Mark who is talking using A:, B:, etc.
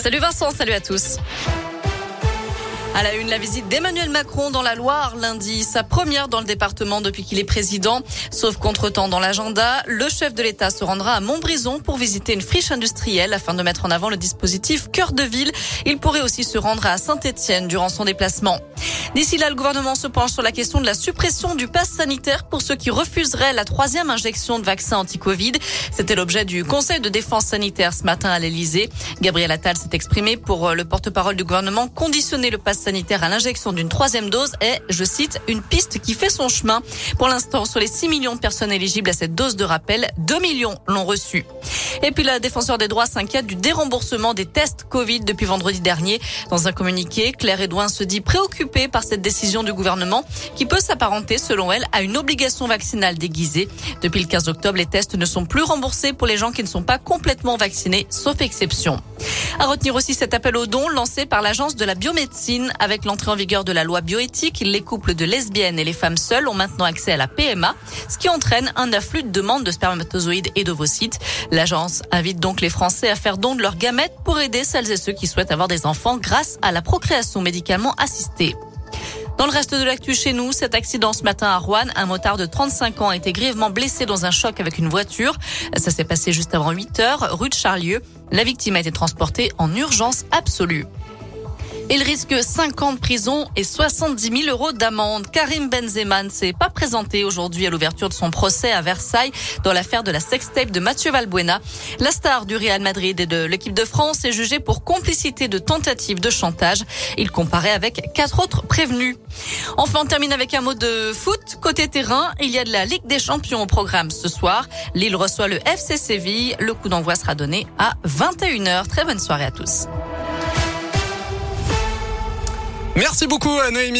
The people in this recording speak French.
A: Salut Vincent, salut à tous. À la une, la visite d'Emmanuel Macron dans la Loire lundi, sa première dans le département depuis qu'il est président. Sauf contretemps dans l'agenda, le chef de l'État se rendra à Montbrison pour visiter une friche industrielle afin de mettre en avant le dispositif Cœur de Ville. Il pourrait aussi se rendre à Saint-Etienne durant son déplacement. D'ici là, le gouvernement se penche sur la question de la suppression du pass sanitaire pour ceux qui refuseraient la troisième injection de vaccin anti-Covid. C'était l'objet du Conseil de défense sanitaire ce matin à l'Elysée. Gabriel Attal s'est exprimé pour le porte-parole du gouvernement. Conditionner le pass sanitaire à l'injection d'une troisième dose est, je cite, une piste qui fait son chemin. Pour l'instant, sur les 6 millions de personnes éligibles à cette dose de rappel, 2 millions l'ont reçu. Et puis la défenseur des droits s'inquiète du déremboursement des tests Covid depuis vendredi dernier. Dans un communiqué, Claire Edouin se dit préoccupée par cette décision du gouvernement qui peut s'apparenter, selon elle, à une obligation vaccinale déguisée. Depuis le 15 octobre, les tests ne sont plus remboursés pour les gens qui ne sont pas complètement vaccinés, sauf exception. À retenir aussi cet appel aux dons lancé par l'agence de la biomédecine avec l'entrée en vigueur de la loi bioéthique. Les couples de lesbiennes et les femmes seules ont maintenant accès à la PMA, ce qui entraîne un afflux de demandes de spermatozoïdes et d'ovocytes. L'agence invite donc les Français à faire don de leurs gamètes pour aider celles et ceux qui souhaitent avoir des enfants grâce à la procréation médicalement assistée. Dans le reste de l'actu chez nous, cet accident ce matin à Rouen, un motard de 35 ans a été grièvement blessé dans un choc avec une voiture. Ça s'est passé juste avant 8 heures, rue de Charlieu. La victime a été transportée en urgence absolue. Il risque 5 ans de prison et 70 000 euros d'amende. Karim Benzema ne s'est pas présenté aujourd'hui à l'ouverture de son procès à Versailles dans l'affaire de la sextape de Mathieu Valbuena. La star du Real Madrid et de l'équipe de France est jugée pour complicité de tentative de chantage. Il comparait avec quatre autres prévenus. Enfin, on termine avec un mot de foot. Côté terrain, il y a de la Ligue des Champions au programme ce soir. Lille reçoit le FC Séville. Le coup d'envoi sera donné à 21h. Très bonne soirée à tous.
B: Merci beaucoup, Noémie.